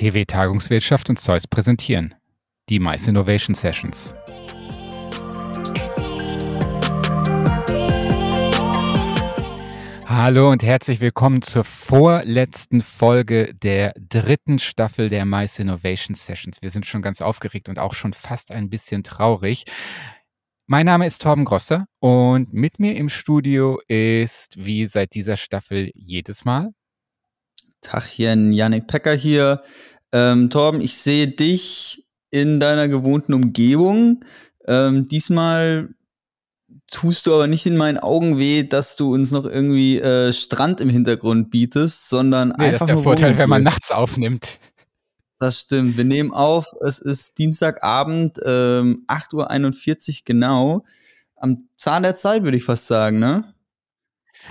TW Tagungswirtschaft und Zeus präsentieren die Mice Innovation Sessions. Hallo und herzlich willkommen zur vorletzten Folge der dritten Staffel der Mice Innovation Sessions. Wir sind schon ganz aufgeregt und auch schon fast ein bisschen traurig. Mein Name ist Torben Grosser und mit mir im Studio ist, wie seit dieser Staffel jedes Mal, Tachchen, Yannick Pecker hier. Ähm, Torben, ich sehe dich in deiner gewohnten Umgebung. Ähm, diesmal tust du aber nicht in meinen Augen weh, dass du uns noch irgendwie äh, Strand im Hintergrund bietest, sondern nee, einfach das ist der Vorteil, wenn man nachts aufnimmt. Das stimmt. Wir nehmen auf. Es ist Dienstagabend, ähm, 8.41 Uhr genau. Am Zahn der Zeit, würde ich fast sagen, ne?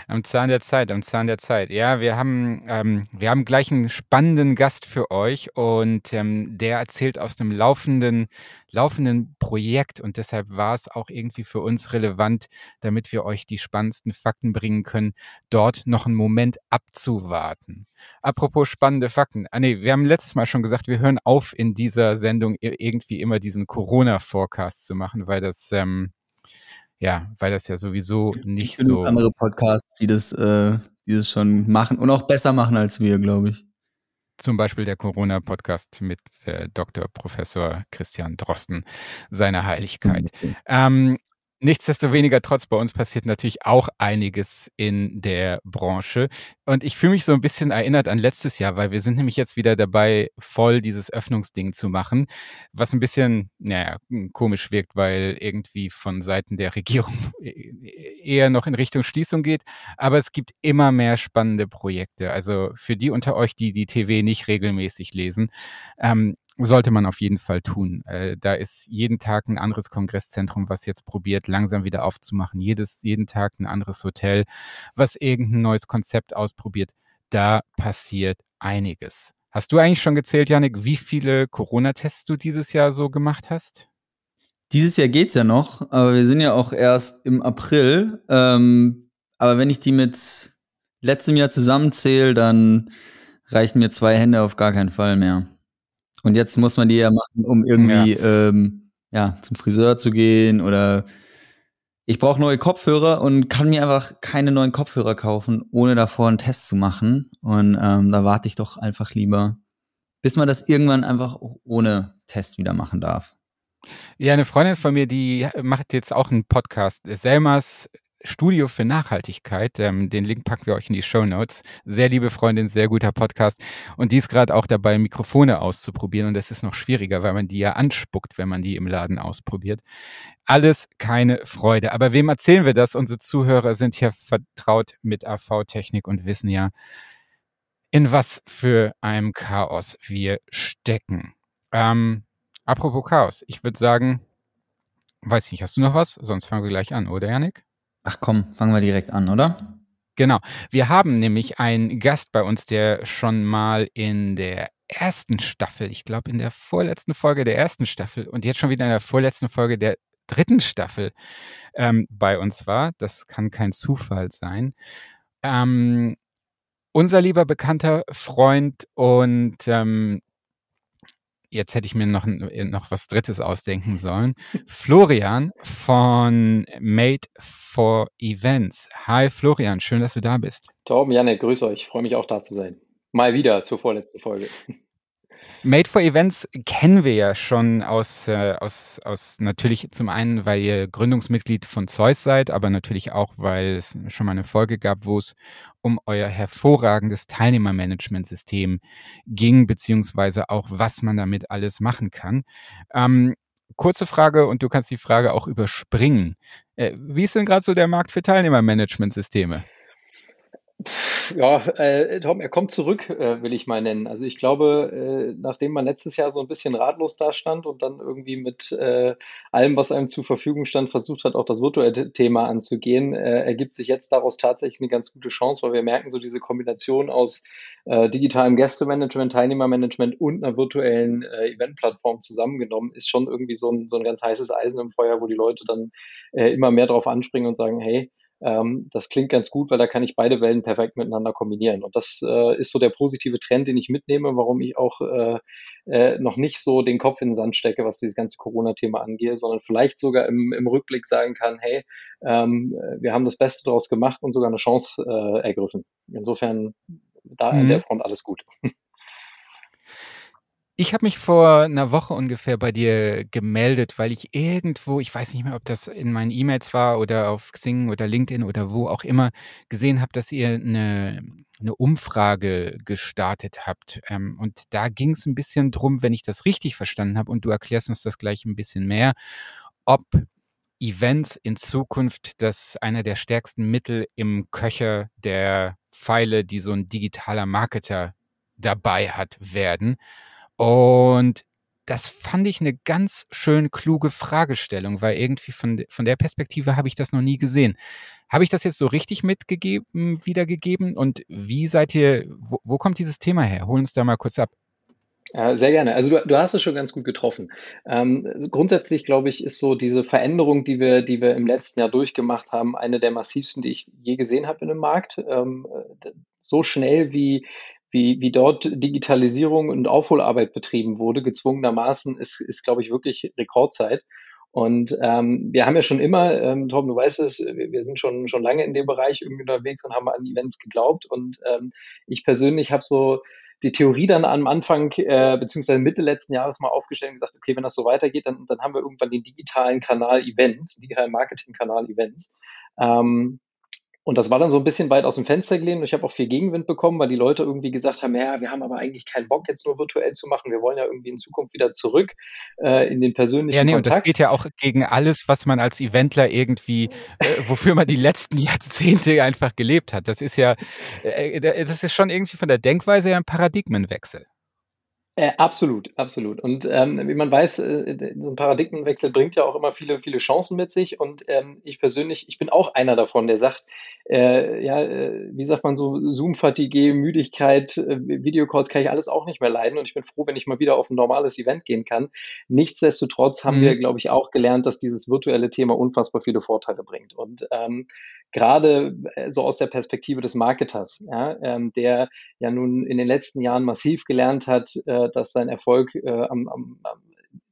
Am Zahn der Zeit, am Zahn der Zeit. Ja, wir haben, ähm, wir haben gleich einen spannenden Gast für euch und ähm, der erzählt aus einem laufenden, laufenden Projekt und deshalb war es auch irgendwie für uns relevant, damit wir euch die spannendsten Fakten bringen können, dort noch einen Moment abzuwarten. Apropos spannende Fakten. Ah nee, wir haben letztes Mal schon gesagt, wir hören auf in dieser Sendung irgendwie immer diesen Corona-Forecast zu machen, weil das ähm, ja, weil das ja sowieso nicht ich so. andere Podcasts, die das, äh, die das schon machen und auch besser machen als wir, glaube ich. Zum Beispiel der Corona-Podcast mit äh, Dr. Professor Christian Drosten, seiner Heiligkeit. Okay. Ähm, Nichtsdestoweniger, trotz bei uns passiert natürlich auch einiges in der Branche. Und ich fühle mich so ein bisschen erinnert an letztes Jahr, weil wir sind nämlich jetzt wieder dabei, voll dieses Öffnungsding zu machen, was ein bisschen, naja, komisch wirkt, weil irgendwie von Seiten der Regierung eher noch in Richtung Schließung geht. Aber es gibt immer mehr spannende Projekte. Also für die unter euch, die die TV nicht regelmäßig lesen, ähm, sollte man auf jeden Fall tun. Äh, da ist jeden Tag ein anderes Kongresszentrum, was jetzt probiert, langsam wieder aufzumachen. Jedes, jeden Tag ein anderes Hotel, was irgendein neues Konzept ausprobiert. Da passiert einiges. Hast du eigentlich schon gezählt, Janik, wie viele Corona-Tests du dieses Jahr so gemacht hast? Dieses Jahr geht's ja noch, aber wir sind ja auch erst im April. Ähm, aber wenn ich die mit letztem Jahr zusammenzähle, dann reichen mir zwei Hände auf gar keinen Fall mehr. Und jetzt muss man die ja machen, um irgendwie ja. Ähm, ja zum Friseur zu gehen oder ich brauche neue Kopfhörer und kann mir einfach keine neuen Kopfhörer kaufen, ohne davor einen Test zu machen. Und ähm, da warte ich doch einfach lieber, bis man das irgendwann einfach ohne Test wieder machen darf. Ja, eine Freundin von mir, die macht jetzt auch einen Podcast. Selmas Studio für Nachhaltigkeit. Ähm, den Link packen wir euch in die Show Notes. Sehr liebe Freundin, sehr guter Podcast. Und die ist gerade auch dabei, Mikrofone auszuprobieren. Und das ist noch schwieriger, weil man die ja anspuckt, wenn man die im Laden ausprobiert. Alles keine Freude. Aber wem erzählen wir das? Unsere Zuhörer sind ja vertraut mit AV-Technik und wissen ja, in was für einem Chaos wir stecken. Ähm, apropos Chaos, ich würde sagen, weiß nicht, hast du noch was? Sonst fangen wir gleich an, oder Janik? Ach komm, fangen wir direkt an, oder? Genau. Wir haben nämlich einen Gast bei uns, der schon mal in der ersten Staffel, ich glaube in der vorletzten Folge der ersten Staffel und jetzt schon wieder in der vorletzten Folge der dritten Staffel ähm, bei uns war. Das kann kein Zufall sein. Ähm, unser lieber bekannter Freund und ähm, jetzt hätte ich mir noch, äh, noch was Drittes ausdenken sollen. Florian von Made for Events. Hi Florian, schön, dass du da bist. Torben, Janne, grüß euch. Ich freue mich auch da zu sein. Mal wieder zur vorletzten Folge. Made for Events kennen wir ja schon aus, äh, aus, aus natürlich zum einen, weil ihr Gründungsmitglied von Zeus seid, aber natürlich auch, weil es schon mal eine Folge gab, wo es um euer hervorragendes Teilnehmermanagementsystem ging, beziehungsweise auch, was man damit alles machen kann. Ähm, kurze Frage und du kannst die Frage auch überspringen. Äh, wie ist denn gerade so der Markt für Teilnehmermanagementsysteme? Ja, äh, Tom, er kommt zurück, äh, will ich mal nennen. Also ich glaube, äh, nachdem man letztes Jahr so ein bisschen ratlos da stand und dann irgendwie mit äh, allem, was einem zur Verfügung stand, versucht hat, auch das virtuelle Thema anzugehen, äh, ergibt sich jetzt daraus tatsächlich eine ganz gute Chance, weil wir merken, so diese Kombination aus äh, digitalem Gästemanagement, Teilnehmermanagement und einer virtuellen Eventplattform zusammengenommen, ist schon irgendwie so ein, so ein ganz heißes Eisen im Feuer, wo die Leute dann immer mehr drauf anspringen und sagen, hey, Ähm, das klingt ganz gut, weil da kann ich beide Wellen perfekt miteinander kombinieren. Und das äh, ist so der positive Trend, den ich mitnehme, warum ich auch äh, äh, noch nicht so den Kopf in den Sand stecke, was dieses ganze Corona-Thema angeht, sondern vielleicht sogar im, im Rückblick sagen kann, hey, ähm, wir haben das Beste daraus gemacht und sogar eine Chance äh, ergriffen. Insofern da mhm. an der Front alles gut. Ich habe mich vor einer Woche ungefähr bei dir gemeldet, weil ich irgendwo, ich weiß nicht mehr, ob das in meinen E-Mails war oder auf Xing oder LinkedIn oder wo auch immer, gesehen habe, dass ihr eine 'ne Umfrage gestartet habt. Ähm, und da ging es ein bisschen drum, wenn ich das richtig verstanden habe und du erklärst uns das gleich ein bisschen mehr, ob Events in Zukunft das einer der stärksten Mittel im Köcher der Pfeile, die so ein digitaler Marketer dabei hat, werden. Und das fand ich eine ganz schön kluge Fragestellung, weil irgendwie von von der Perspektive habe ich das noch nie gesehen. Habe ich das jetzt so richtig mitgegeben wiedergegeben und wie seid ihr wo wo kommt dieses Thema her? Hol uns da mal kurz ab. Sehr gerne. Also du, du hast es schon ganz gut getroffen. Ähm, also grundsätzlich glaube ich, ist so diese Veränderung, die wir, die wir im letzten Jahr durchgemacht haben, eine der massivsten, die ich je gesehen habe in dem Markt. Ähm, so schnell wie, wie, wie dort Digitalisierung und Aufholarbeit betrieben wurde, gezwungenermaßen, ist, ist glaube ich, wirklich Rekordzeit. Und ähm, wir haben ja schon immer, ähm, Tom, du weißt es, wir, wir sind schon, schon lange in dem Bereich irgendwie unterwegs und haben an Events geglaubt. Und ähm, ich persönlich habe so die Theorie dann am Anfang, äh, beziehungsweise Mitte letzten Jahres mal aufgestellt und gesagt, okay, wenn das so weitergeht, dann, dann haben wir irgendwann den digitalen Kanal Events, digitalen Marketing-Kanal Events. Ähm, und das war dann so ein bisschen weit aus dem Fenster gelehnt. Ich habe auch viel Gegenwind bekommen, weil die Leute irgendwie gesagt haben, ja, wir haben aber eigentlich keinen Bock, jetzt nur virtuell zu machen. Wir wollen ja irgendwie in Zukunft wieder zurück äh, in den persönlichen Ja, nee, Kontakt. und das geht ja auch gegen alles, was man als Eventler irgendwie, äh, wofür man die letzten Jahrzehnte einfach gelebt hat. Das ist ja, äh, das ist schon irgendwie von der Denkweise ja ein Paradigmenwechsel. Äh, absolut, absolut. Und ähm, wie man weiß, äh, so ein Paradigmenwechsel bringt ja auch immer viele, viele Chancen mit sich. Und ähm, ich persönlich, ich bin auch einer davon, der sagt, äh, ja, äh, wie sagt man so, Zoom-Fatigue, Müdigkeit, äh, Videocalls kann ich alles auch nicht mehr leiden. Und ich bin froh, wenn ich mal wieder auf ein normales Event gehen kann. Nichtsdestotrotz haben mhm. wir, glaube ich, auch gelernt, dass dieses virtuelle Thema unfassbar viele Vorteile bringt. Und ähm, gerade äh, so aus der Perspektive des Marketers, ja, ähm, der ja nun in den letzten Jahren massiv gelernt hat, äh, dass sein Erfolg äh, am, am, am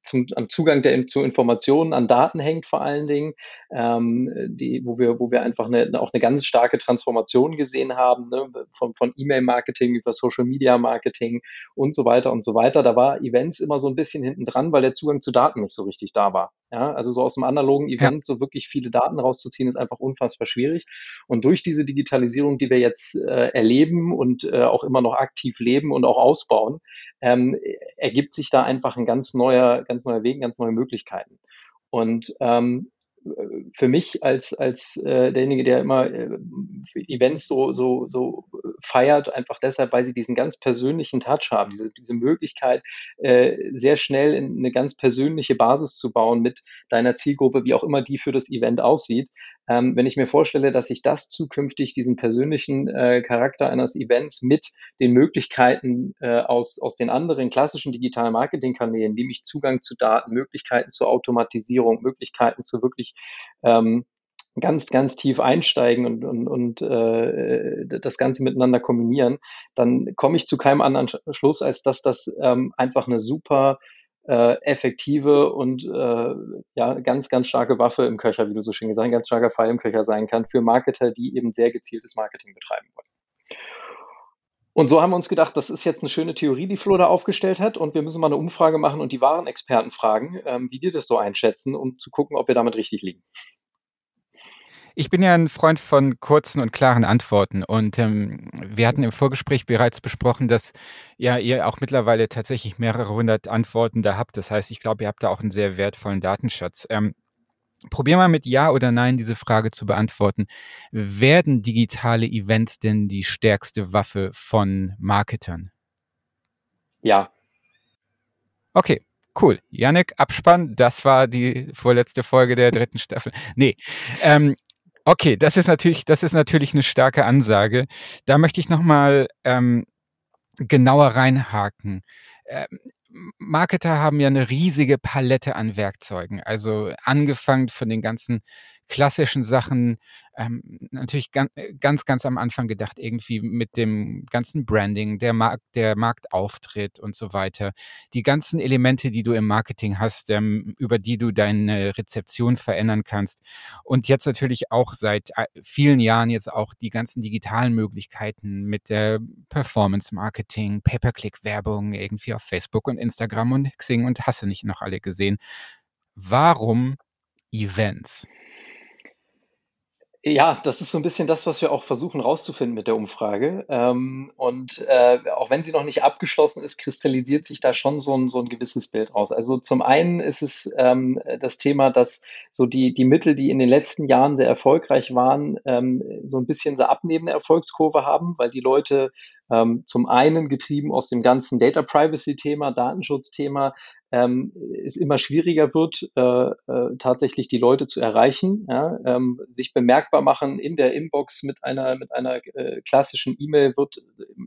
zum, am Zugang der, zu Informationen, an Daten hängt vor allen Dingen, ähm, die, wo, wir, wo wir einfach eine, auch eine ganz starke Transformation gesehen haben, ne, von, von E-Mail-Marketing über Social-Media-Marketing und so weiter und so weiter. Da war Events immer so ein bisschen hinten dran, weil der Zugang zu Daten nicht so richtig da war. Ja, also so aus dem analogen Event ja. so wirklich viele Daten rauszuziehen, ist einfach unfassbar schwierig. Und durch diese Digitalisierung, die wir jetzt äh, erleben und äh, auch immer noch aktiv leben und auch ausbauen, ähm, ergibt sich da einfach ein ganz neuer, ganz neuer Weg, ganz neue Möglichkeiten. Und ähm, für mich als, als äh, derjenige, der immer äh, Events so, so, so feiert, einfach deshalb, weil sie diesen ganz persönlichen Touch haben, diese, diese Möglichkeit, äh, sehr schnell in eine ganz persönliche Basis zu bauen mit deiner Zielgruppe, wie auch immer die für das Event aussieht. Ähm, wenn ich mir vorstelle, dass ich das zukünftig, diesen persönlichen äh, Charakter eines Events mit den Möglichkeiten äh, aus, aus den anderen klassischen digitalen Marketingkanälen, nämlich Zugang zu Daten, Möglichkeiten zur Automatisierung, Möglichkeiten zu wirklich ähm, ganz, ganz tief einsteigen und, und, und äh, das Ganze miteinander kombinieren, dann komme ich zu keinem anderen Schluss, als dass das ähm, einfach eine super äh, effektive und äh, ja, ganz, ganz starke Waffe im Köcher, wie du so schön gesagt hast, ganz starker Fall im Köcher sein kann für Marketer, die eben sehr gezieltes Marketing betreiben wollen. Und so haben wir uns gedacht, das ist jetzt eine schöne Theorie, die Flo da aufgestellt hat. Und wir müssen mal eine Umfrage machen und die wahren Experten fragen, ähm, wie die das so einschätzen, um zu gucken, ob wir damit richtig liegen. Ich bin ja ein Freund von kurzen und klaren Antworten und ähm, wir hatten im Vorgespräch bereits besprochen, dass ja ihr auch mittlerweile tatsächlich mehrere hundert Antworten da habt. Das heißt, ich glaube, ihr habt da auch einen sehr wertvollen Datenschatz. Ähm, Probier mal mit Ja oder Nein diese Frage zu beantworten. Werden digitale Events denn die stärkste Waffe von Marketern? Ja. Okay, cool. Yannick, Abspann, das war die vorletzte Folge der dritten Staffel. Nee, ähm, Okay, das ist natürlich, das ist natürlich eine starke Ansage. Da möchte ich nochmal ähm, genauer reinhaken. Ähm, Marketer haben ja eine riesige Palette an Werkzeugen. Also angefangen von den ganzen klassischen Sachen, ähm, natürlich ganz, ganz, ganz am Anfang gedacht, irgendwie mit dem ganzen Branding, der, Markt, der Marktauftritt und so weiter. Die ganzen Elemente, die du im Marketing hast, ähm, über die du deine Rezeption verändern kannst. Und jetzt natürlich auch seit äh, vielen Jahren jetzt auch die ganzen digitalen Möglichkeiten mit der Performance Marketing, Pay-per-Click-Werbung irgendwie auf Facebook und Instagram und Xing und hast du nicht noch alle gesehen. Warum Events? Ja, das ist so ein bisschen das, was wir auch versuchen rauszufinden mit der Umfrage. Ähm, und äh, auch wenn sie noch nicht abgeschlossen ist, kristallisiert sich da schon so ein, so ein gewisses Bild raus. Also zum einen ist es ähm, das Thema, dass so die, die Mittel, die in den letzten Jahren sehr erfolgreich waren, ähm, so ein bisschen eine abnehmende Erfolgskurve haben, weil die Leute zum einen getrieben aus dem ganzen Data Privacy-Thema, Datenschutzthema, ähm, es immer schwieriger wird, äh, äh, tatsächlich die Leute zu erreichen, ja, ähm, sich bemerkbar machen in der Inbox mit einer, mit einer äh, klassischen E-Mail wird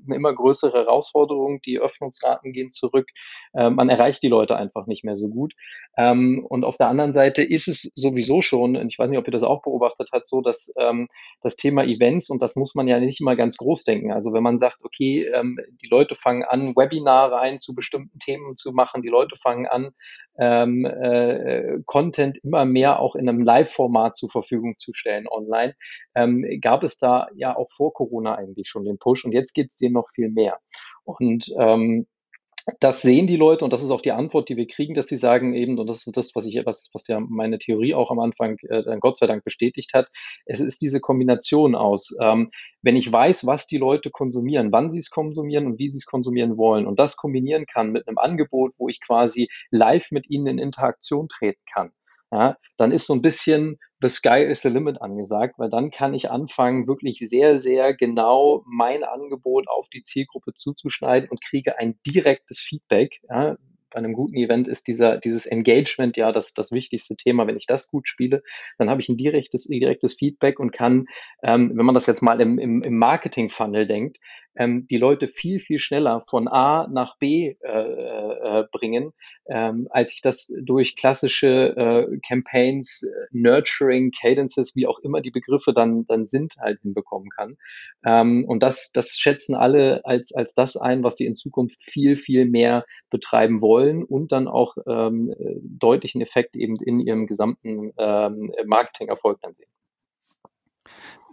eine immer größere Herausforderung. Die Öffnungsraten gehen zurück. Äh, man erreicht die Leute einfach nicht mehr so gut. Ähm, und auf der anderen Seite ist es sowieso schon, ich weiß nicht, ob ihr das auch beobachtet habt, so dass ähm, das Thema Events, und das muss man ja nicht immer ganz groß denken. Also wenn man sagt, okay, ähm, die Leute fangen an, Webinare ein zu bestimmten Themen zu machen, die Leute fangen fangen an, ähm, äh, Content immer mehr auch in einem Live-Format zur Verfügung zu stellen online, ähm, gab es da ja auch vor Corona eigentlich schon den Push und jetzt gibt es den noch viel mehr. Und ähm, das sehen die Leute und das ist auch die Antwort, die wir kriegen, dass sie sagen eben, und das ist das, was ich, was, was ja meine Theorie auch am Anfang äh, Gott sei Dank bestätigt hat, es ist diese Kombination aus, ähm, wenn ich weiß, was die Leute konsumieren, wann sie es konsumieren und wie sie es konsumieren wollen und das kombinieren kann mit einem Angebot, wo ich quasi live mit ihnen in Interaktion treten kann, ja, dann ist so ein bisschen the sky is the limit angesagt, weil dann kann ich anfangen, wirklich sehr, sehr genau mein Angebot auf die Zielgruppe zuzuschneiden und kriege ein direktes Feedback. Ja, bei einem guten Event ist dieser, dieses Engagement ja das, das wichtigste Thema. Wenn ich das gut spiele, dann habe ich ein direktes, direktes Feedback und kann, ähm, wenn man das jetzt mal im, im, im Marketing-Funnel denkt, ähm, die Leute viel, viel schneller von A nach B äh, äh, bringen, ähm, als ich das durch klassische äh, Campaigns, äh, Nurturing, Cadences, wie auch immer die Begriffe dann, dann sind, halt hinbekommen kann. Ähm, und das, das schätzen alle als, als das ein, was sie in Zukunft viel, viel mehr betreiben wollen und dann auch ähm, deutlichen Effekt eben in ihrem gesamten ähm, Marketingerfolg dann sehen.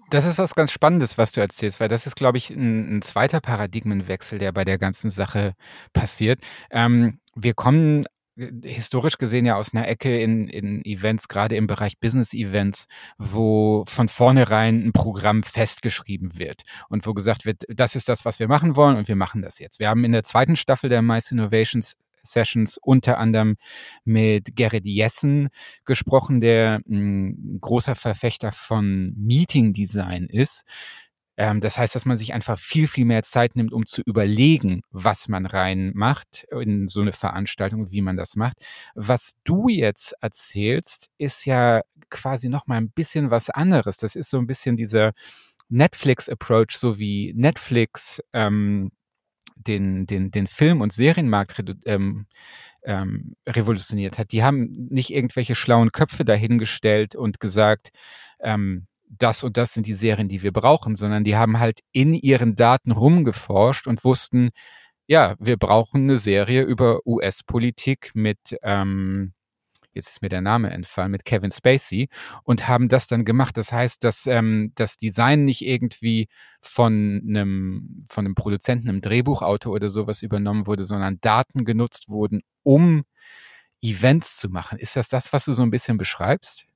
Das ist was ganz Spannendes, was du erzählst, weil das ist, glaube ich, ein, ein zweiter Paradigmenwechsel, der bei der ganzen Sache passiert. Ähm, wir kommen äh, historisch gesehen ja aus einer Ecke in, in Events, gerade im Bereich Business-Events, wo von vornherein ein Programm festgeschrieben wird und wo gesagt wird, das ist das, was wir machen wollen und wir machen das jetzt. Wir haben in der zweiten Staffel der Mice Innovations Sessions unter anderem mit Gerrit Jessen gesprochen, der ein großer Verfechter von Meeting Design ist. Ähm, das heißt, dass man sich einfach viel, viel mehr Zeit nimmt, um zu überlegen, was man reinmacht in so eine Veranstaltung, wie man das macht. Was du jetzt erzählst, ist ja quasi noch mal ein bisschen was anderes. Das ist so ein bisschen dieser Netflix-Approach, so wie Netflix ähm, den, den, den Film- und Serienmarkt ähm, ähm, revolutioniert hat. Die haben nicht irgendwelche schlauen Köpfe dahingestellt und gesagt, ähm, das und das sind die Serien, die wir brauchen, sondern die haben halt in ihren Daten rumgeforscht und wussten, ja, wir brauchen eine Serie über US-Politik mit ähm, jetzt ist mir der Name entfallen, mit Kevin Spacey und haben das dann gemacht. Das heißt, dass ähm, das Design nicht irgendwie von einem, von einem Produzenten, einem Drehbuchautor oder sowas übernommen wurde, sondern Daten genutzt wurden, um Events zu machen. Ist das das, was du so ein bisschen beschreibst?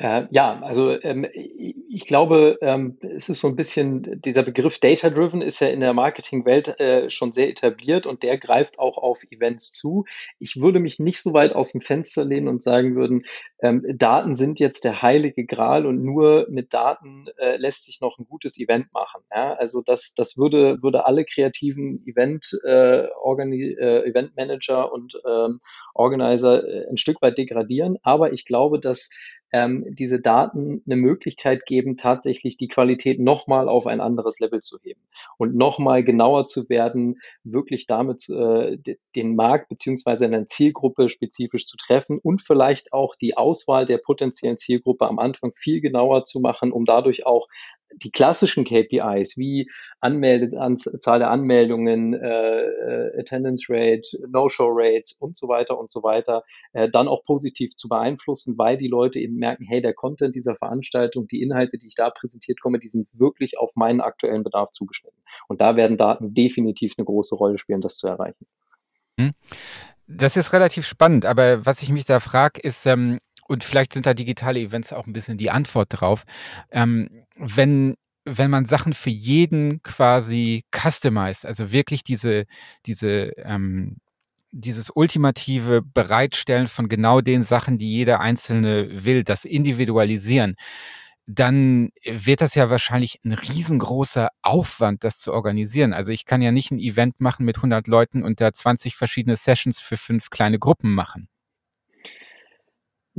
Äh, ja, also ähm, ich glaube, ähm, es ist so ein bisschen, dieser Begriff Data-Driven ist ja in der Marketingwelt äh, schon sehr etabliert und der greift auch auf Events zu. Ich würde mich nicht so weit aus dem Fenster lehnen und sagen würden, ähm, Daten sind jetzt der heilige Gral und nur mit Daten äh, lässt sich noch ein gutes Event machen. Ja? Also das, das würde, würde alle kreativen Event, äh, Organi äh, Event Manager und ähm, Organizer äh, ein Stück weit degradieren. Aber ich glaube, dass ähm, diese Daten eine Möglichkeit geben, tatsächlich die Qualität nochmal auf ein anderes Level zu heben und nochmal genauer zu werden, wirklich damit äh, den Markt beziehungsweise eine Zielgruppe spezifisch zu treffen und vielleicht auch die Auswahl der potenziellen Zielgruppe am Anfang viel genauer zu machen, um dadurch auch die klassischen KPIs wie Anmeldezahl der Anmeldungen, äh, äh, Attendance Rate, No-Show Rates und so weiter und so weiter, äh, dann auch positiv zu beeinflussen, weil die Leute eben merken, hey, der Content dieser Veranstaltung, die Inhalte, die ich da präsentiert komme, die sind wirklich auf meinen aktuellen Bedarf zugeschnitten. Und da werden Daten definitiv eine große Rolle spielen, das zu erreichen. Hm. Das ist relativ spannend, aber was ich mich da frage, ist, ähm, und vielleicht sind da digitale Events auch ein bisschen die Antwort drauf. Ähm, wenn wenn man Sachen für jeden quasi customized, also wirklich diese, diese, ähm, dieses ultimative Bereitstellen von genau den Sachen, die jeder Einzelne will, das Individualisieren, dann wird das ja wahrscheinlich ein riesengroßer Aufwand, das zu organisieren. Also ich kann ja nicht ein Event machen mit 100 Leuten und da 20 verschiedene Sessions für fünf kleine Gruppen machen.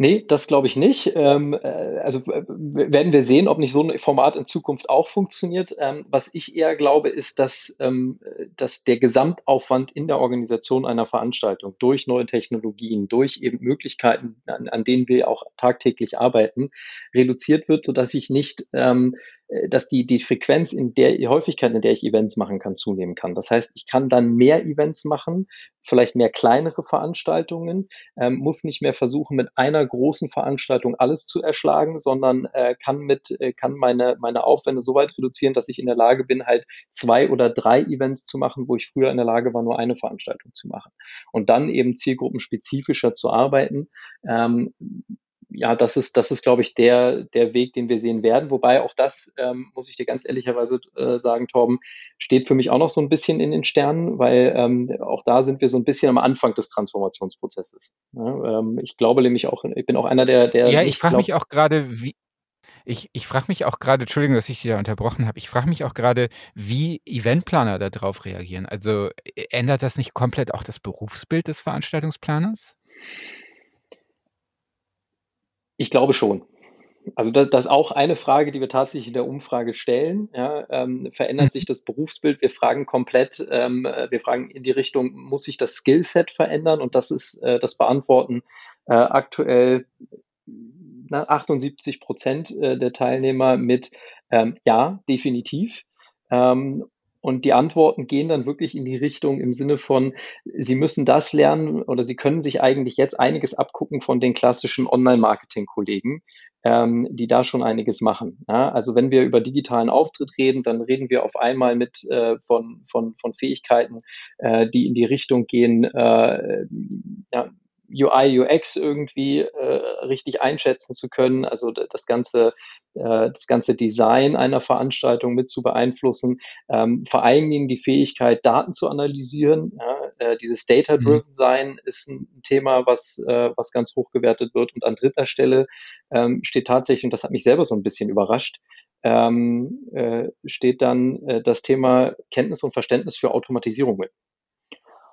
Nee, das glaube ich nicht. Ähm, äh, also werden wir sehen, ob nicht so ein Format in Zukunft auch funktioniert. Ähm, was ich eher glaube, ist, dass, ähm, dass der Gesamtaufwand in der Organisation einer Veranstaltung durch neue Technologien, durch eben Möglichkeiten, an, an denen wir auch tagtäglich arbeiten, reduziert wird, sodass ich nicht ähm, äh, dass die, die Frequenz in der die Häufigkeit, in der ich Events machen kann, zunehmen kann. Das heißt, ich kann dann mehr Events machen, vielleicht mehr kleinere Veranstaltungen, ähm, muss nicht mehr versuchen, mit einer großen Veranstaltung alles zu erschlagen, sondern äh, kann mit, äh, kann meine, meine Aufwände so weit reduzieren, dass ich in der Lage bin, halt zwei oder drei Events zu machen, wo ich früher in der Lage war, nur eine Veranstaltung zu machen. Und dann eben zielgruppenspezifischer zu arbeiten. Ähm, ja, das ist, das ist, glaube ich, der, der Weg, den wir sehen werden. Wobei auch das, ähm, muss ich dir ganz ehrlicherweise äh, sagen, Torben, steht für mich auch noch so ein bisschen in den Sternen, weil ähm, auch da sind wir so ein bisschen am Anfang des Transformationsprozesses. Ja, ähm, ich glaube nämlich auch, ich bin auch einer der, der. Ja, ich frage mich auch gerade, wie, ich, ich frage mich auch gerade, Entschuldigung, dass ich dich da unterbrochen habe, ich frage mich auch gerade, wie Eventplaner darauf reagieren. Also ändert das nicht komplett auch das Berufsbild des Veranstaltungsplaners? Ich glaube schon. Also das, das ist auch eine Frage, die wir tatsächlich in der Umfrage stellen. Ja, ähm, verändert sich das Berufsbild? Wir fragen komplett, ähm, wir fragen in die Richtung, muss sich das Skillset verändern? Und das ist äh, das Beantworten äh, aktuell na, 78 Prozent äh, der Teilnehmer mit ähm, Ja, definitiv. Ähm, und die Antworten gehen dann wirklich in die Richtung im Sinne von, Sie müssen das lernen oder Sie können sich eigentlich jetzt einiges abgucken von den klassischen Online-Marketing-Kollegen, ähm, die da schon einiges machen. Ja, also wenn wir über digitalen Auftritt reden, dann reden wir auf einmal mit äh, von, von, von Fähigkeiten, äh, die in die Richtung gehen, äh, ja, UI, UX irgendwie äh, richtig einschätzen zu können, also das ganze, äh, das ganze Design einer Veranstaltung mit zu beeinflussen, ähm, vor allen Dingen die Fähigkeit, Daten zu analysieren. Ja, äh, dieses Data-Driven mhm. Sein ist ein Thema, was, äh, was ganz hoch gewertet wird. Und an dritter Stelle ähm, steht tatsächlich, und das hat mich selber so ein bisschen überrascht, ähm, äh, steht dann äh, das Thema Kenntnis und Verständnis für Automatisierung mit.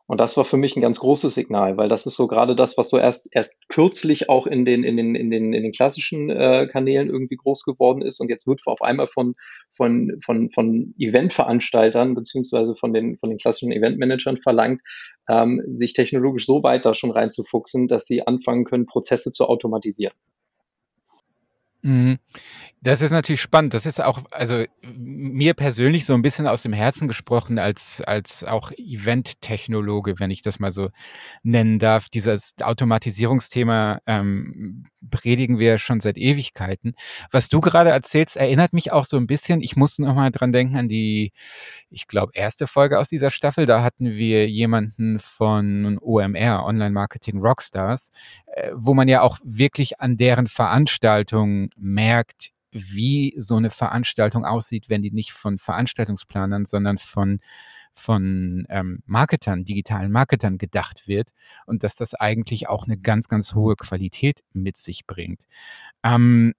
Und das war für mich ein ganz großes Signal, weil das ist so gerade das, was so erst, erst kürzlich auch in den, in den, in den, in den klassischen äh, Kanälen irgendwie groß geworden ist. Und jetzt wird auf einmal von, von, von, von Eventveranstaltern beziehungsweise von den, von den klassischen Eventmanagern verlangt, ähm, sich technologisch so weit da schon reinzufuchsen, dass sie anfangen können, Prozesse zu automatisieren. Mhm. Das ist natürlich spannend. Das ist auch, also mir persönlich so ein bisschen aus dem Herzen gesprochen als, als auch Event-Technologe, wenn ich das mal so nennen darf. Dieses Automatisierungsthema ähm, predigen wir schon seit Ewigkeiten. Was du gerade erzählst, erinnert mich auch so ein bisschen, ich muss noch mal dran denken an die, ich glaube, erste Folge aus dieser Staffel. Da hatten wir jemanden von OMR, Online Marketing Rockstars, äh, wo man ja auch wirklich an deren Veranstaltungen merkt, wie so eine Veranstaltung aussieht, wenn die nicht von Veranstaltungsplanern, sondern von von ähm, Marketern, digitalen Marketern gedacht wird und dass das eigentlich auch eine ganz, ganz hohe Qualität mit sich bringt. Ähm,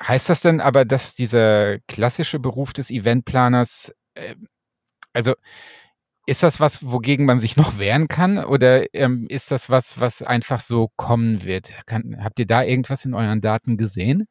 heißt das denn aber, dass dieser klassische Beruf des Eventplaners, äh, also ist das was, wogegen man sich noch wehren kann? Oder ähm, ist das was, was einfach so kommen wird? Kann, habt ihr da irgendwas in euren Daten gesehen?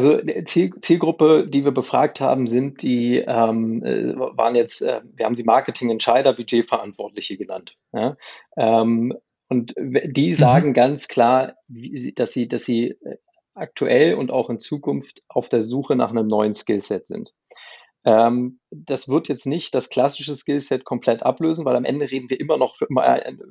Also Ziel, Zielgruppe, die wir befragt haben, sind die, ähm, äh, waren jetzt, äh, wir haben sie Marketing-Entscheider, Budgetverantwortliche genannt. Ja? Ähm, und die mhm. sagen mhm. ganz klar, dass sie, dass sie äh, aktuell und auch in Zukunft auf der Suche nach einem neuen Skillset sind. Ähm, das wird jetzt nicht das klassische Skillset komplett ablösen, weil am Ende reden wir immer noch über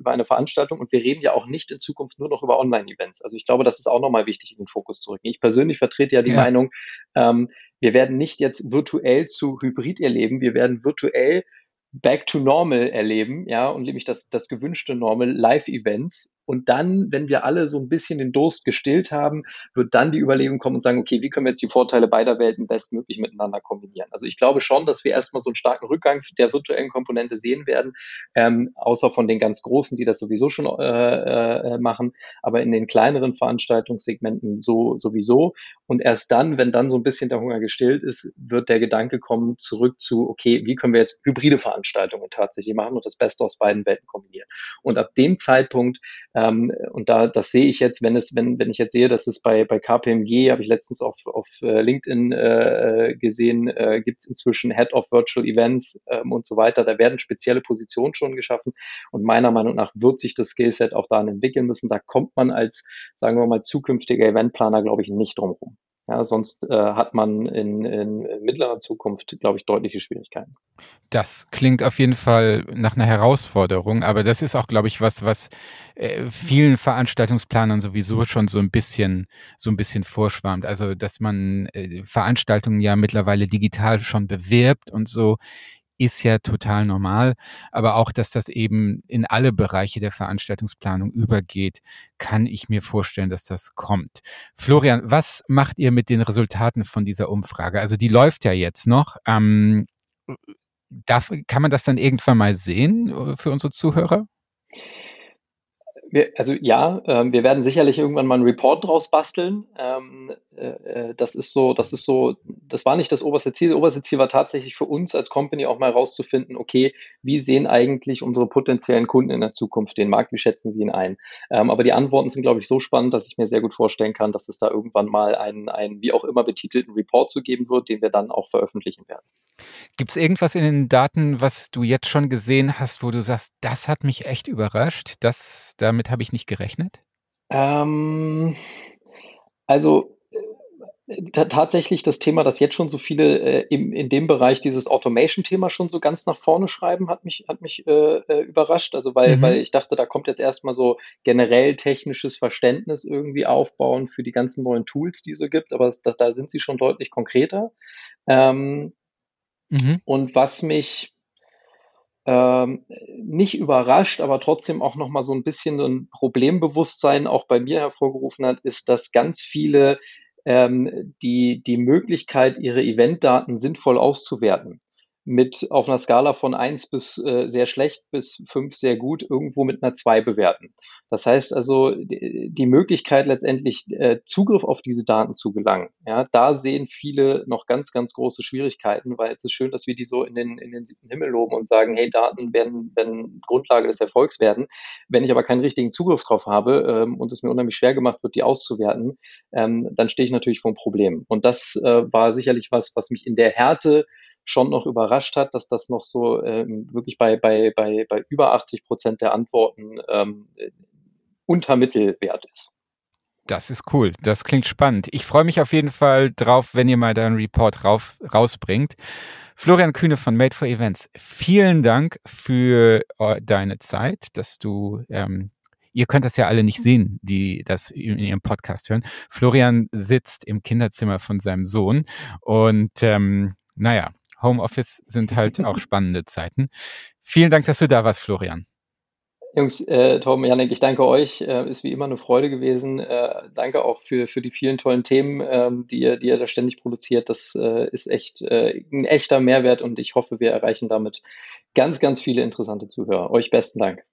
eine Veranstaltung und wir reden ja auch nicht in Zukunft nur noch über Online-Events. Also ich glaube, das ist auch nochmal wichtig, in den Fokus zu rücken. Ich persönlich vertrete ja die ja. Meinung, ähm, wir werden nicht jetzt virtuell zu Hybrid erleben, wir werden virtuell back to normal erleben, ja, und nämlich das, das gewünschte Normal Live-Events. Und dann, wenn wir alle so ein bisschen den Durst gestillt haben, wird dann die Überlegung kommen und sagen, okay, wie können wir jetzt die Vorteile beider Welten bestmöglich miteinander kombinieren? Also ich glaube schon, dass wir erstmal so einen starken Rückgang der virtuellen Komponente sehen werden, ähm, außer von den ganz Großen, die das sowieso schon äh, äh, machen, aber in den kleineren Veranstaltungssegmenten so sowieso. Und erst dann, wenn dann so ein bisschen der Hunger gestillt ist, wird der Gedanke kommen, zurück zu, okay, wie können wir jetzt hybride Veranstaltungen Veranstaltungen tatsächlich machen und das Beste aus beiden Welten kombinieren. Und ab dem Zeitpunkt, ähm, und da das sehe ich jetzt, wenn es, wenn, wenn ich jetzt sehe, dass es bei, bei KPMG, habe ich letztens auf, auf äh, LinkedIn äh, gesehen, äh, gibt es inzwischen Head of Virtual Events ähm, und so weiter. Da werden spezielle Positionen schon geschaffen. Und meiner Meinung nach wird sich das Skillset auch daran entwickeln müssen. Da kommt man als, sagen wir mal, zukünftiger Eventplaner, glaube ich, nicht drum rum. Ja, sonst äh, hat man in, in, mittlerer Zukunft, glaube ich, deutliche Schwierigkeiten. Das klingt auf jeden Fall nach einer Herausforderung, aber das ist auch, glaube ich, was, was äh, vielen Veranstaltungsplanern sowieso schon so ein bisschen, so ein bisschen vorschwammt. Also, dass man äh, Veranstaltungen ja mittlerweile digital schon bewirbt und so ist ja total normal. Aber auch, dass das eben in alle Bereiche der Veranstaltungsplanung übergeht, kann ich mir vorstellen, dass das kommt. Florian, was macht ihr mit den Resultaten von dieser Umfrage? Also die läuft ja jetzt noch. Ähm, darf, kann man das dann irgendwann mal sehen äh, für unsere Zuhörer? Wir, also ja, ähm, wir werden sicherlich irgendwann mal einen Report draus basteln. Ähm, äh, äh, das ist so, das ist so, das war nicht das oberste Ziel. Das oberste Ziel war tatsächlich für uns als Company auch mal rauszufinden, okay, wie sehen eigentlich unsere potenziellen Kunden in der Zukunft den Markt, wie schätzen sie ihn ein? Ähm, aber die Antworten sind, glaube ich, so spannend, dass ich mir sehr gut vorstellen kann, dass es da irgendwann mal einen, einen wie auch immer betitelten Report zu geben wird, den wir dann auch veröffentlichen werden. Gibt es irgendwas in den Daten, was du jetzt schon gesehen hast, wo du sagst, das hat mich echt überrascht, das damit habe ich nicht gerechnet? Ähm, also äh, tatsächlich das Thema, dass jetzt schon so viele äh, im, in dem Bereich dieses Automation-Thema schon so ganz nach vorne schreiben, hat mich, hat mich äh, äh überrascht. Also weil, mhm. weil ich dachte, da kommt jetzt erstmal so generell technisches Verständnis irgendwie aufbauen für die ganzen neuen Tools, die es so gibt, aber da, da, sind sie schon deutlich konkreter. Ähm, mhm. Und was mich ähm, nicht überrascht, aber trotzdem auch nochmal so ein bisschen ein Problembewusstsein auch bei mir hervorgerufen hat, ist, dass ganz viele ähm, die, die Möglichkeit, ihre Eventdaten sinnvoll auszuwerten, mit auf einer Skala von eins bis äh, sehr schlecht bis fünf sehr gut irgendwo mit einer zwei bewerten. Das heißt also, die Möglichkeit letztendlich äh, Zugriff auf diese Daten zu gelangen, ja, da sehen viele noch ganz, ganz große Schwierigkeiten, weil es ist schön, dass wir die so in den, in den siebten Himmel loben und sagen, hey, Daten werden, werden Grundlage des Erfolgs werden. Wenn ich aber keinen richtigen Zugriff drauf habe ähm, und es mir unheimlich schwer gemacht wird, die auszuwerten, ähm, dann stehe ich natürlich vor einem Problem. Und das äh, war sicherlich was, was mich in der Härte schon noch überrascht hat, dass das noch so ähm, wirklich bei, bei, bei, bei über 80 Prozent der Antworten ähm, unter Mittelwert ist. Das ist cool. Das klingt spannend. Ich freue mich auf jeden Fall drauf, wenn ihr mal deinen Report rauf, rausbringt. Florian Kühne von Made for Events, vielen Dank für äh, deine Zeit, dass du, ähm, ihr könnt das ja alle nicht sehen, die das in ihrem Podcast hören. Florian sitzt im Kinderzimmer von seinem Sohn und ähm, naja, Homeoffice sind halt auch spannende Zeiten. Vielen Dank, dass du da warst, Florian. Jungs, äh, Tom, Janik, ich danke euch. Äh, ist wie immer eine Freude gewesen. Äh, danke auch für, für die vielen tollen Themen, ähm, die, ihr, die ihr da ständig produziert. Das äh, ist echt äh, ein echter Mehrwert und ich hoffe, wir erreichen damit ganz, ganz viele interessante Zuhörer. Euch besten Dank.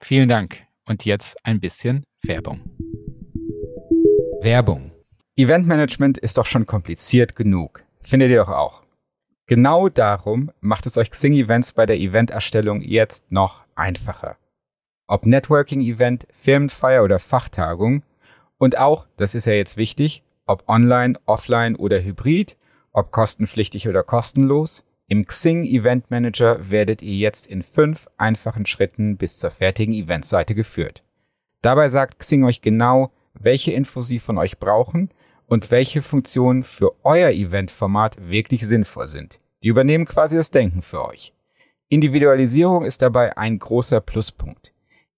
Vielen Dank. Und jetzt ein bisschen Werbung. Werbung. Eventmanagement ist doch schon kompliziert genug. Findet ihr doch auch. Genau darum macht es euch Xing Events bei der Eventerstellung jetzt noch einfacher. Ob Networking-Event, Firmenfeier oder Fachtagung und auch, das ist ja jetzt wichtig, ob online, offline oder hybrid, ob kostenpflichtig oder kostenlos, im Xing Event Manager werdet ihr jetzt in fünf einfachen Schritten bis zur fertigen Eventseite geführt. Dabei sagt Xing euch genau, welche Infos sie von euch brauchen und welche Funktionen für euer Eventformat wirklich sinnvoll sind. Die übernehmen quasi das Denken für euch. Individualisierung ist dabei ein großer Pluspunkt.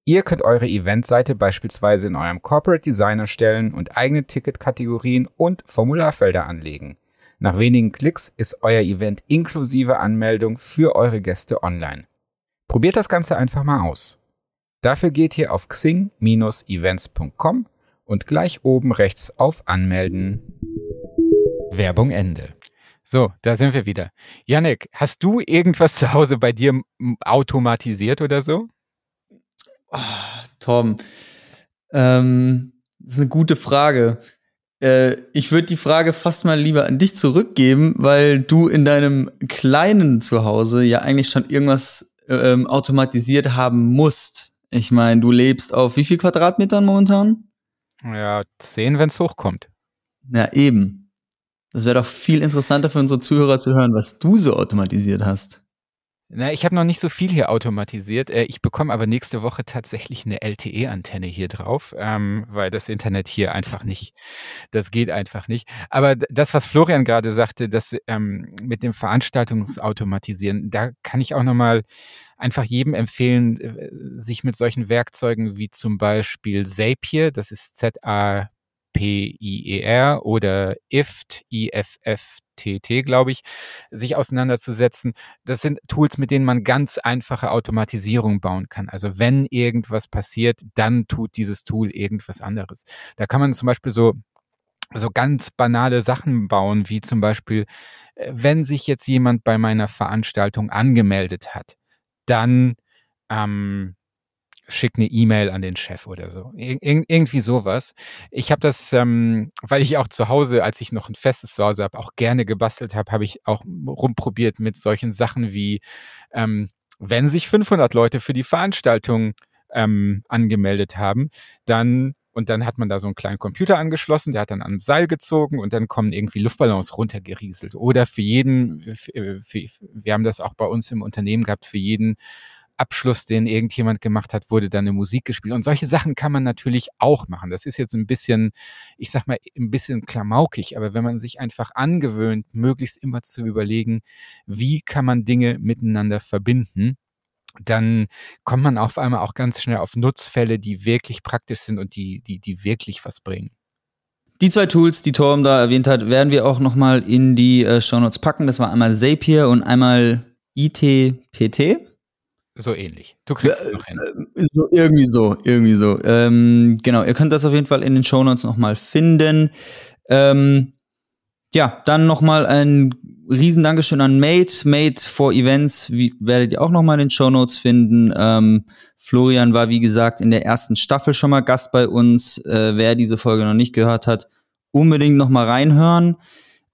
Ihr könnt eure Eventseite beispielsweise in eurem Corporate Design erstellen und eigene Ticketkategorien und Formularfelder anlegen. Nach wenigen Klicks ist euer Event inklusive Anmeldung für eure Gäste online. Probiert das Ganze einfach mal aus. Dafür geht ihr auf xing-events.com und gleich oben rechts auf Anmelden. Werbung Ende. So, da sind wir wieder. Yannick, hast du irgendwas zu Hause bei dir automatisiert oder so? Oh, Tom, ähm, das ist eine gute Frage. Äh, ich würde die Frage fast mal lieber an dich zurückgeben, weil du in deinem kleinen Zuhause ja eigentlich schon irgendwas ähm, automatisiert haben musst. Ich meine, du lebst auf wie viel Quadratmetern momentan? Ja, zehn, wenn es hochkommt. Na eben. Das wäre doch viel interessanter für unsere Zuhörer zu hören, was du so automatisiert hast. Na, ich habe noch nicht so viel hier automatisiert. Äh, ich bekomme aber nächste Woche tatsächlich eine LTE-Antenne hier drauf, ähm, weil das Internet hier einfach nicht, das geht einfach nicht. Aber das, was Florian gerade sagte, das ähm, mit dem Veranstaltungsautomatisieren, da kann ich auch nochmal einfach jedem empfehlen, äh, sich mit solchen Werkzeugen wie zum Beispiel Zapier, das ist Z-A P-I-E-R oder IFT, I-F-F-T-T, glaube ich, sich auseinanderzusetzen. Das sind Tools, mit denen man ganz einfache Automatisierung bauen kann. Also wenn irgendwas passiert, dann tut dieses Tool irgendwas anderes. Da kann man zum Beispiel so so ganz banale Sachen bauen, wie zum Beispiel, äh, wenn sich jetzt jemand bei meiner Veranstaltung angemeldet hat, dann ähm, schick eine E-Mail an den Chef oder so. Ir irgendwie sowas. Ich habe das, ähm, weil ich auch zu Hause, als ich noch ein festes Zuhause habe, auch gerne gebastelt habe, habe ich auch rumprobiert mit solchen Sachen wie, ähm, wenn sich 500 Leute für die Veranstaltung ähm, angemeldet haben, dann und dann hat man da so einen kleinen Computer angeschlossen, der hat dann am Seil gezogen und dann kommen irgendwie Luftballons runtergerieselt. Oder für jeden, für, für, wir haben das auch bei uns im Unternehmen gehabt, für jeden Abschluss, den irgendjemand gemacht hat, wurde dann eine Musik gespielt. Und solche Sachen kann man natürlich auch machen. Das ist jetzt ein bisschen, ich sag mal, ein bisschen klamaukig, aber wenn man sich einfach angewöhnt, möglichst immer zu überlegen, wie kann man Dinge miteinander verbinden, dann kommt man auf einmal auch ganz schnell auf Nutzfälle, die wirklich praktisch sind und die, die, die wirklich was bringen. Die zwei Tools, die Torm da erwähnt hat, werden wir auch nochmal in die äh, Shownotes packen. Das war einmal Zapier und einmal ITTT. So ähnlich. Du kriegst ja, es noch hin. Äh, so, irgendwie so, irgendwie so. Ähm, genau, ihr könnt das auf jeden Fall in den Shownotes nochmal finden. Ähm, ja, dann nochmal ein riesen Dankeschön an Mate. Mate for Events wie, werdet ihr auch nochmal in den Shownotes finden. Ähm, Florian war, wie gesagt, in der ersten Staffel schon mal Gast bei uns. Äh, wer diese Folge noch nicht gehört hat, unbedingt nochmal reinhören.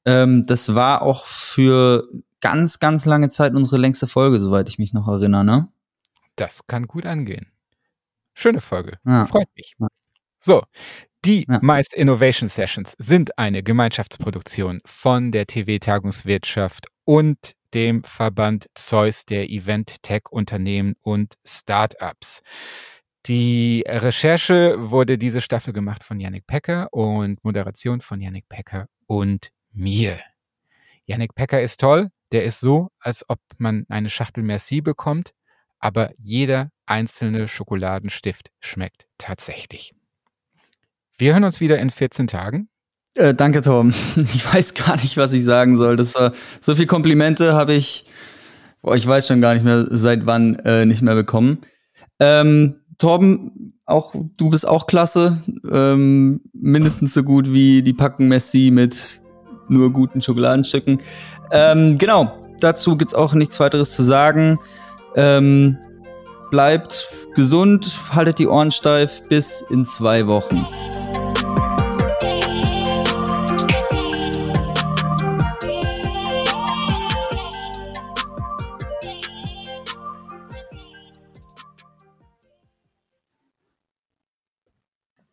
Ähm, das war auch für ganz, ganz lange Zeit unsere längste Folge, soweit ich mich noch erinnere, ne? Das kann gut angehen. Schöne Folge. Ja. Freut mich. So, die ja. Meist Innovation Sessions sind eine Gemeinschaftsproduktion von der TV-Tagungswirtschaft und dem Verband Zeus der Event-Tech-Unternehmen und Startups. Die Recherche wurde diese Staffel gemacht von Yannick Pecker und Moderation von Yannick Pecker und mir. Yannick Pecker ist toll. Der ist so, als ob man eine Schachtel Merci bekommt, aber jeder einzelne Schokoladenstift schmeckt tatsächlich. Wir hören uns wieder in 14 Tagen. Äh, danke, Tom. Ich weiß gar nicht, was ich sagen soll. Das war so viel Komplimente habe ich, boah, ich weiß schon gar nicht mehr, seit wann äh, nicht mehr bekommen. Ähm, Torben, auch du bist auch klasse, ähm, mindestens so gut wie die Packung Messi mit nur guten Schokoladenstücken. Ähm, genau, dazu gibt es auch nichts weiteres zu sagen. Ähm, bleibt gesund, haltet die Ohren steif bis in zwei Wochen.